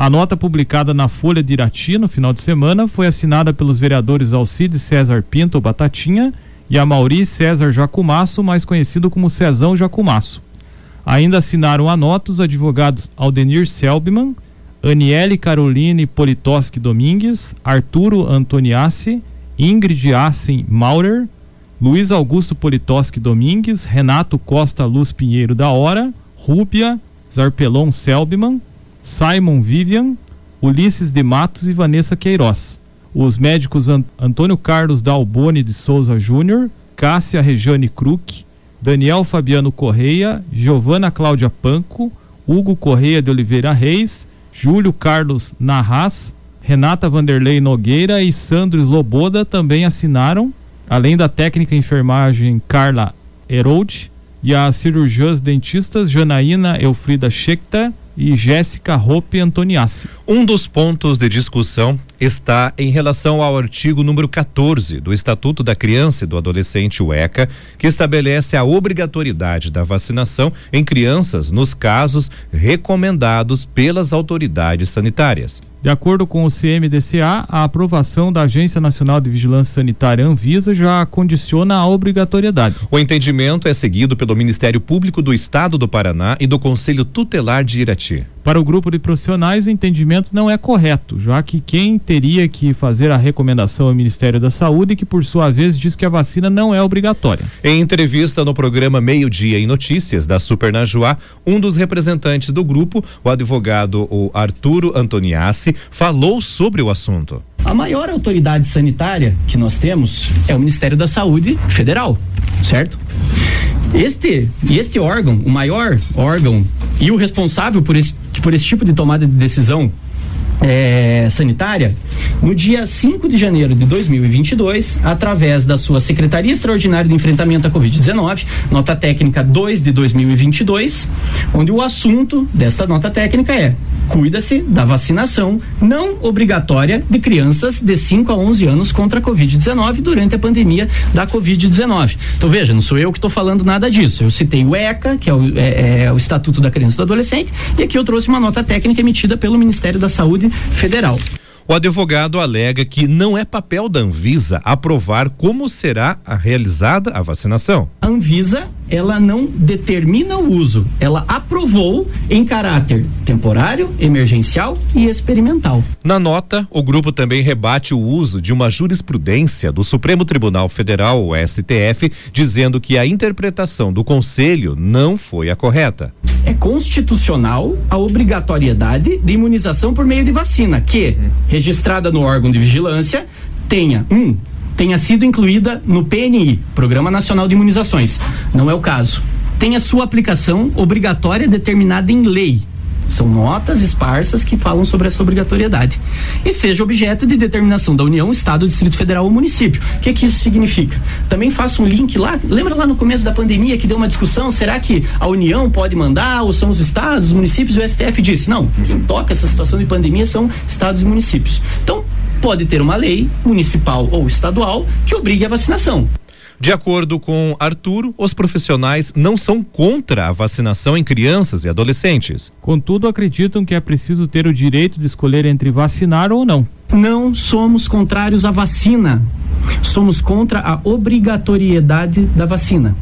A nota publicada na Folha de Irati no final de semana foi assinada pelos vereadores Alcides César Pinto Batatinha e a Mauri César Jacumasso, mais conhecido como Cezão Jacumasso. Ainda assinaram a nota os advogados Aldenir Selbman, Aniele Caroline Politoski Domingues, Arturo Antoniassi, Ingrid Assen Maurer, Luiz Augusto Politoski Domingues, Renato Costa Luz Pinheiro da Hora, Rúbia, Zarpelon Selbman, Simon Vivian, Ulisses de Matos e Vanessa Queiroz. Os médicos Antônio Carlos Dalboni de Souza Júnior, Cássia Regiane Kruk, Daniel Fabiano Correia, Giovana Cláudia Panco, Hugo Correia de Oliveira Reis, Júlio Carlos Narras, Renata Vanderlei Nogueira e Sandro Sloboda também assinaram, além da técnica enfermagem Carla Herold e as cirurgiãs dentistas Janaína Elfrida Schecter e Jéssica Rope Antoniassi. Um dos pontos de discussão está em relação ao artigo número 14 do Estatuto da Criança e do Adolescente, o ECA, que estabelece a obrigatoriedade da vacinação em crianças nos casos recomendados pelas autoridades sanitárias. De acordo com o CMDCA, a aprovação da Agência Nacional de Vigilância Sanitária Anvisa já condiciona a obrigatoriedade. O entendimento é seguido pelo Ministério Público do Estado do Paraná e do Conselho Tutelar de Irati. Para o grupo de profissionais, o entendimento não é correto, já que quem teria que fazer a recomendação é o Ministério da Saúde, que por sua vez diz que a vacina não é obrigatória. Em entrevista no programa Meio Dia em Notícias da Super Najuá, um dos representantes do grupo, o advogado o Arturo Antoniassi, falou sobre o assunto. A maior autoridade sanitária que nós temos é o Ministério da Saúde Federal, certo? Este, este órgão, o maior órgão e o responsável por esse, por esse tipo de tomada de decisão é, sanitária, no dia 5 de janeiro de 2022, através da sua Secretaria Extraordinária de Enfrentamento à Covid-19, nota técnica 2 de 2022, onde o assunto desta nota técnica é: cuida-se da vacinação não obrigatória de crianças de 5 a 11 anos contra a Covid-19 durante a pandemia da Covid-19. Então veja, não sou eu que estou falando nada disso. Eu citei o ECA, que é o, é, é o Estatuto da Criança e do Adolescente, e aqui eu trouxe uma nota técnica emitida pelo Ministério da Saúde Federal. O advogado alega que não é papel da Anvisa aprovar como será realizada a vacinação. A Anvisa, ela não determina o uso, ela aprovou em caráter temporário, emergencial e experimental. Na nota, o grupo também rebate o uso de uma jurisprudência do Supremo Tribunal Federal, o STF, dizendo que a interpretação do conselho não foi a correta. É constitucional a obrigatoriedade de imunização por meio de vacina, que registrada no órgão de vigilância tenha um tenha sido incluída no PNI, Programa Nacional de Imunizações. Não é o caso. Tenha sua aplicação obrigatória determinada em lei. São notas esparsas que falam sobre essa obrigatoriedade. E seja objeto de determinação da União, Estado, Distrito Federal ou município. O que, que isso significa? Também faço um link lá. Lembra lá no começo da pandemia que deu uma discussão? Será que a União pode mandar ou são os estados, os municípios? O STF disse: não, quem toca essa situação de pandemia são estados e municípios. Então, pode ter uma lei municipal ou estadual que obrigue a vacinação. De acordo com Arturo, os profissionais não são contra a vacinação em crianças e adolescentes. Contudo, acreditam que é preciso ter o direito de escolher entre vacinar ou não. Não somos contrários à vacina. Somos contra a obrigatoriedade da vacina.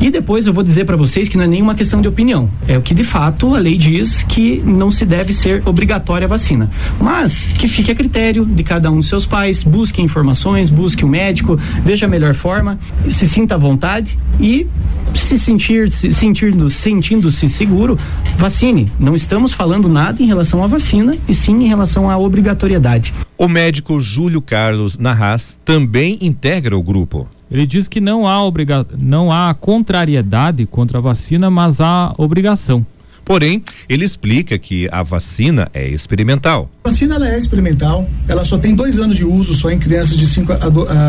E depois eu vou dizer para vocês que não é nenhuma questão de opinião. É o que de fato a lei diz que não se deve ser obrigatória a vacina. Mas que fique a critério de cada um dos seus pais, busque informações, busque o um médico, veja a melhor forma, se sinta à vontade e se sentir se, sentindo sentindo-se seguro, vacine. Não estamos falando nada em relação à vacina e sim em relação à obrigatoriedade. O médico Júlio Carlos Narras também integra o grupo. Ele diz que não há, obriga não há contrariedade contra a vacina, mas há obrigação. Porém, ele explica que a vacina é experimental. A vacina ela é experimental, ela só tem dois anos de uso só em crianças de 5 a,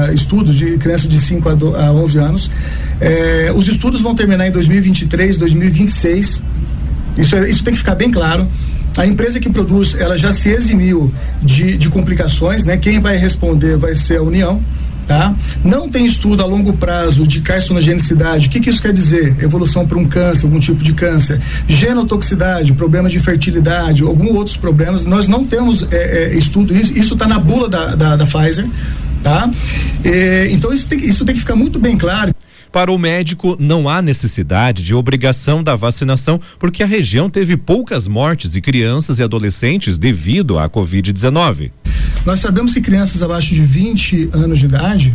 a, estudos de crianças de 5 a, a 11 anos. É, os estudos vão terminar em 2023, 2026. Isso, é, isso tem que ficar bem claro. A empresa que produz, ela já se eximiu de, de complicações, né? Quem vai responder vai ser a União tá? Não tem estudo a longo prazo de carcinogenicidade. O que, que isso quer dizer? Evolução para um câncer, algum tipo de câncer, genotoxicidade, problemas de fertilidade, alguns outros problemas. Nós não temos é, é, estudo isso. Isso está na bula da, da, da Pfizer, tá? É, então isso tem, isso tem que ficar muito bem claro. Para o médico, não há necessidade de obrigação da vacinação, porque a região teve poucas mortes de crianças e adolescentes devido à Covid-19. Nós sabemos que crianças abaixo de 20 anos de idade,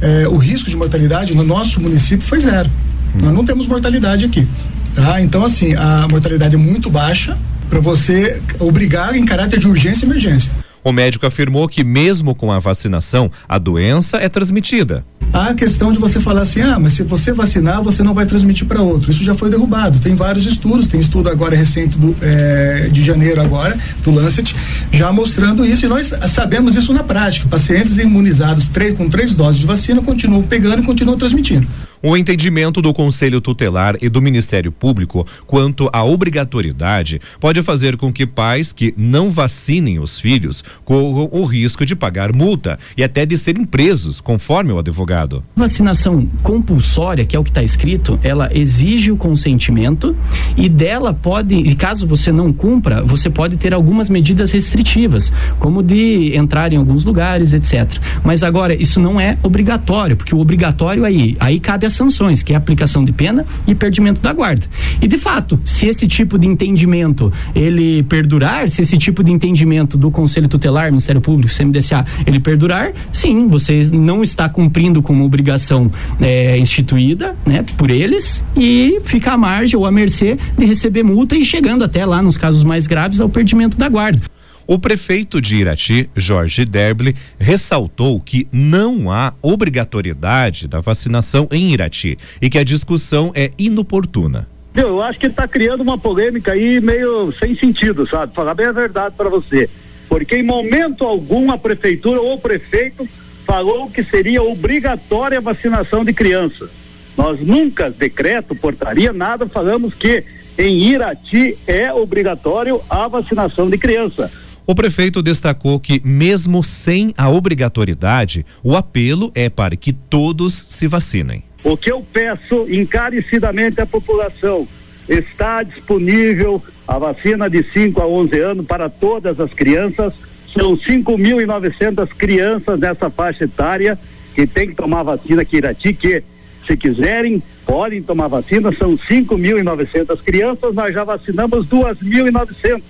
eh, o risco de mortalidade no nosso município foi zero. Hum. Nós não temos mortalidade aqui. Tá? Então, assim, a mortalidade é muito baixa para você obrigar em caráter de urgência e emergência. O médico afirmou que, mesmo com a vacinação, a doença é transmitida. Há a questão de você falar assim: ah, mas se você vacinar, você não vai transmitir para outro. Isso já foi derrubado. Tem vários estudos, tem estudo agora recente do, é, de janeiro, agora, do Lancet, já mostrando isso. E nós sabemos isso na prática. Pacientes imunizados três, com três doses de vacina continuam pegando e continuam transmitindo. O entendimento do Conselho Tutelar e do Ministério Público quanto à obrigatoriedade pode fazer com que pais que não vacinem os filhos corram o risco de pagar multa e até de serem presos, conforme o advogado. Vacinação compulsória, que é o que está escrito, ela exige o consentimento e dela pode, e caso você não cumpra, você pode ter algumas medidas restritivas, como de entrar em alguns lugares, etc. Mas agora, isso não é obrigatório, porque o obrigatório aí, aí cabe a sanções, que é aplicação de pena e perdimento da guarda. E de fato, se esse tipo de entendimento ele perdurar, se esse tipo de entendimento do Conselho Tutelar, Ministério Público, CMDCA, ele perdurar, sim, você não está cumprindo com uma obrigação é, instituída, né, por eles e fica à margem ou à mercê de receber multa e chegando até lá nos casos mais graves ao perdimento da guarda. O prefeito de Irati, Jorge Derble, ressaltou que não há obrigatoriedade da vacinação em Irati e que a discussão é inoportuna. Eu acho que está criando uma polêmica aí meio sem sentido, sabe? Falar bem a verdade para você. Porque em momento algum a prefeitura ou o prefeito falou que seria obrigatória a vacinação de crianças. Nós nunca, decreto, portaria, nada, falamos que em Irati é obrigatório a vacinação de criança. O prefeito destacou que, mesmo sem a obrigatoriedade, o apelo é para que todos se vacinem. O que eu peço encarecidamente à população: está disponível a vacina de 5 a 11 anos para todas as crianças. São 5.900 crianças nessa faixa etária que tem que tomar vacina aqui em Irati, que se quiserem, podem tomar vacina. São 5.900 crianças, nós já vacinamos 2.900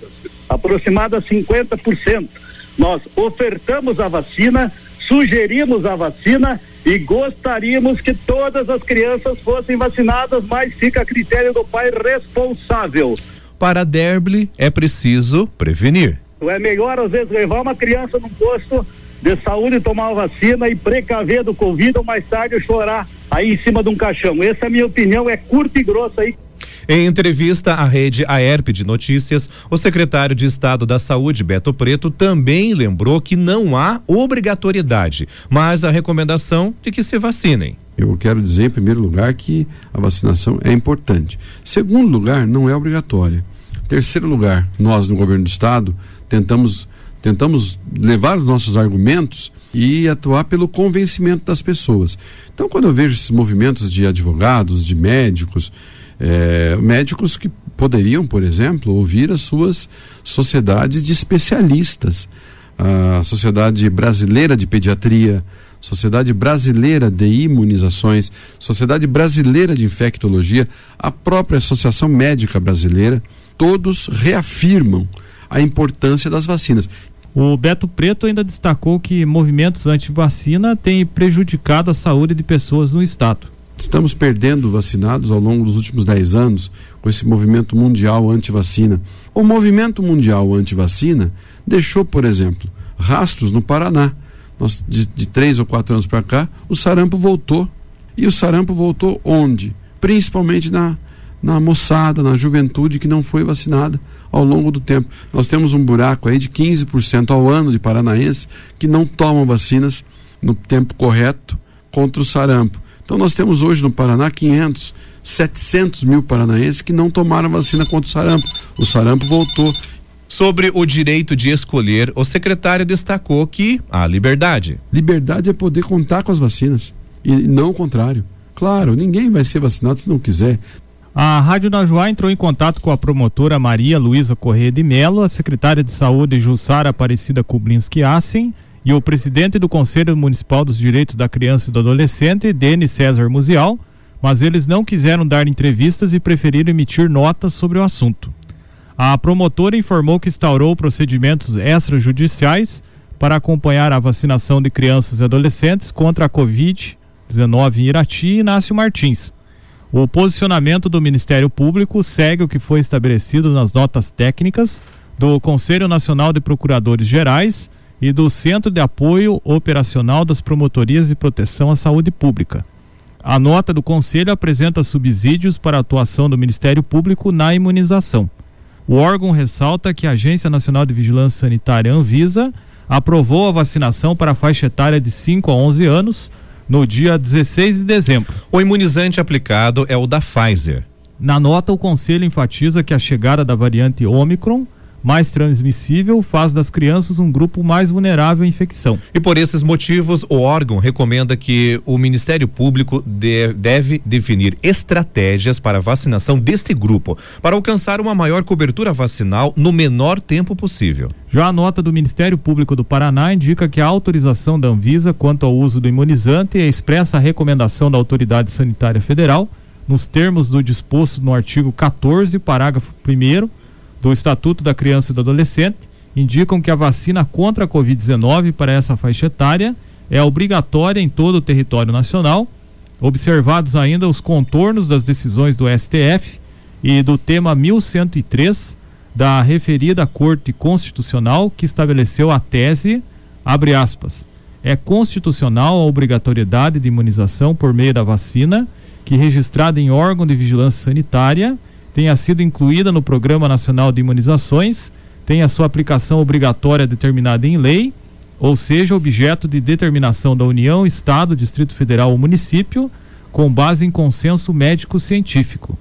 aproximada a 50%. Nós ofertamos a vacina, sugerimos a vacina e gostaríamos que todas as crianças fossem vacinadas, mas fica a critério do pai responsável. Para Derble, é preciso prevenir. É melhor, às vezes, levar uma criança num posto de saúde, tomar a vacina e precaver do Covid ou mais tarde chorar aí em cima de um caixão. Essa é a minha opinião, é curta e grossa aí. Em entrevista à rede AERP de Notícias, o secretário de Estado da Saúde, Beto Preto, também lembrou que não há obrigatoriedade, mas a recomendação de que se vacinem. Eu quero dizer, em primeiro lugar, que a vacinação é importante. Segundo lugar, não é obrigatória. Terceiro lugar, nós no governo do estado tentamos tentamos levar os nossos argumentos e atuar pelo convencimento das pessoas. Então, quando eu vejo esses movimentos de advogados, de médicos, é, médicos que poderiam, por exemplo, ouvir as suas sociedades de especialistas. A Sociedade Brasileira de Pediatria, Sociedade Brasileira de Imunizações, Sociedade Brasileira de Infectologia, a própria Associação Médica Brasileira, todos reafirmam a importância das vacinas. O Beto Preto ainda destacou que movimentos anti-vacina têm prejudicado a saúde de pessoas no estado. Estamos perdendo vacinados ao longo dos últimos 10 anos com esse movimento mundial anti-vacina. O movimento mundial anti-vacina deixou, por exemplo, rastros no Paraná. Nós, de, de três ou quatro anos para cá, o sarampo voltou. E o sarampo voltou onde? Principalmente na, na moçada, na juventude que não foi vacinada ao longo do tempo. Nós temos um buraco aí de 15% ao ano de paranaenses que não tomam vacinas no tempo correto contra o sarampo. Então nós temos hoje no Paraná 500, 700 mil paranaenses que não tomaram vacina contra o sarampo. O sarampo voltou. Sobre o direito de escolher, o secretário destacou que há liberdade. Liberdade é poder contar com as vacinas e não o contrário. Claro, ninguém vai ser vacinado se não quiser. A Rádio Najuá entrou em contato com a promotora Maria Luísa Corrêa de Melo, a secretária de Saúde Jussara Aparecida Kublinski Assen e o presidente do Conselho Municipal dos Direitos da Criança e do Adolescente, Denis César Musial, mas eles não quiseram dar entrevistas e preferiram emitir notas sobre o assunto. A promotora informou que instaurou procedimentos extrajudiciais para acompanhar a vacinação de crianças e adolescentes contra a Covid-19 em Irati e Inácio Martins o posicionamento do Ministério Público segue o que foi estabelecido nas notas técnicas do Conselho Nacional de Procuradores Gerais e do Centro de Apoio Operacional das Promotorias de Proteção à Saúde Pública. A nota do Conselho apresenta subsídios para a atuação do Ministério Público na imunização. O órgão ressalta que a Agência Nacional de Vigilância Sanitária Anvisa aprovou a vacinação para a faixa etária de 5 a 11 anos no dia 16 de dezembro. O imunizante aplicado é o da Pfizer. Na nota, o Conselho enfatiza que a chegada da variante Omicron mais transmissível faz das crianças um grupo mais vulnerável à infecção. E por esses motivos, o órgão recomenda que o Ministério Público de, deve definir estratégias para a vacinação deste grupo, para alcançar uma maior cobertura vacinal no menor tempo possível. Já a nota do Ministério Público do Paraná indica que a autorização da Anvisa quanto ao uso do imunizante expressa a recomendação da Autoridade Sanitária Federal, nos termos do disposto no artigo 14, parágrafo 1 do Estatuto da Criança e do Adolescente indicam que a vacina contra a Covid-19 para essa faixa etária é obrigatória em todo o território nacional, observados ainda os contornos das decisões do STF e do tema 1103 da referida Corte Constitucional que estabeleceu a tese, abre aspas, é constitucional a obrigatoriedade de imunização por meio da vacina que registrada em órgão de vigilância sanitária tenha sido incluída no Programa Nacional de Imunizações, tenha sua aplicação obrigatória determinada em lei, ou seja, objeto de determinação da União, Estado, Distrito Federal ou município, com base em consenso médico-científico.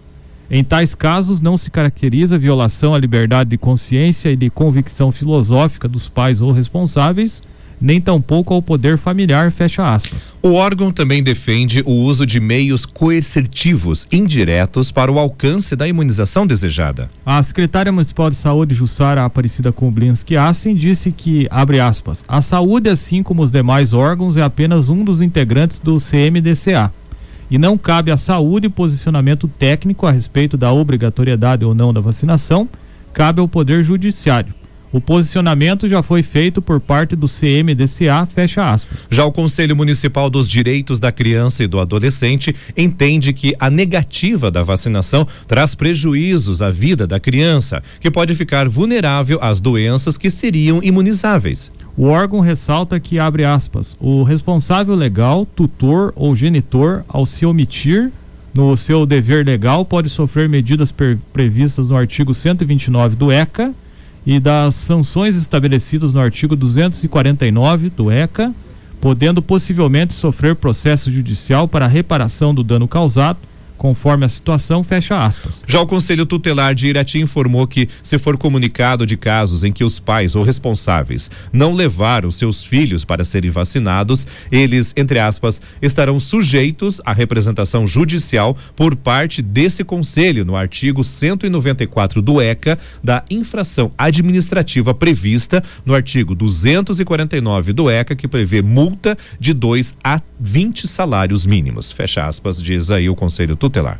Em tais casos, não se caracteriza violação à liberdade de consciência e de convicção filosófica dos pais ou responsáveis nem tampouco ao poder familiar, fecha aspas. O órgão também defende o uso de meios coercitivos indiretos para o alcance da imunização desejada. A secretária municipal de saúde, Jussara Aparecida Kublinski Assen, disse que, abre aspas, a saúde, assim como os demais órgãos, é apenas um dos integrantes do CMDCA. E não cabe à saúde posicionamento técnico a respeito da obrigatoriedade ou não da vacinação, cabe ao Poder Judiciário. O posicionamento já foi feito por parte do CMDCA, fecha aspas. Já o Conselho Municipal dos Direitos da Criança e do Adolescente entende que a negativa da vacinação traz prejuízos à vida da criança, que pode ficar vulnerável às doenças que seriam imunizáveis. O órgão ressalta que, abre aspas, o responsável legal, tutor ou genitor, ao se omitir no seu dever legal, pode sofrer medidas previstas no artigo 129 do ECA e das sanções estabelecidas no artigo 249 do ECA, podendo possivelmente sofrer processo judicial para reparação do dano causado conforme a situação, fecha aspas. Já o Conselho Tutelar de Irati informou que, se for comunicado de casos em que os pais ou responsáveis não levaram seus filhos para serem vacinados, eles, entre aspas, estarão sujeitos à representação judicial por parte desse conselho no artigo 194 do ECA da infração administrativa prevista no artigo 249 do ECA, que prevê multa de 2 a 20 salários mínimos. Fecha aspas, diz aí o Conselho Tutelar tutelar.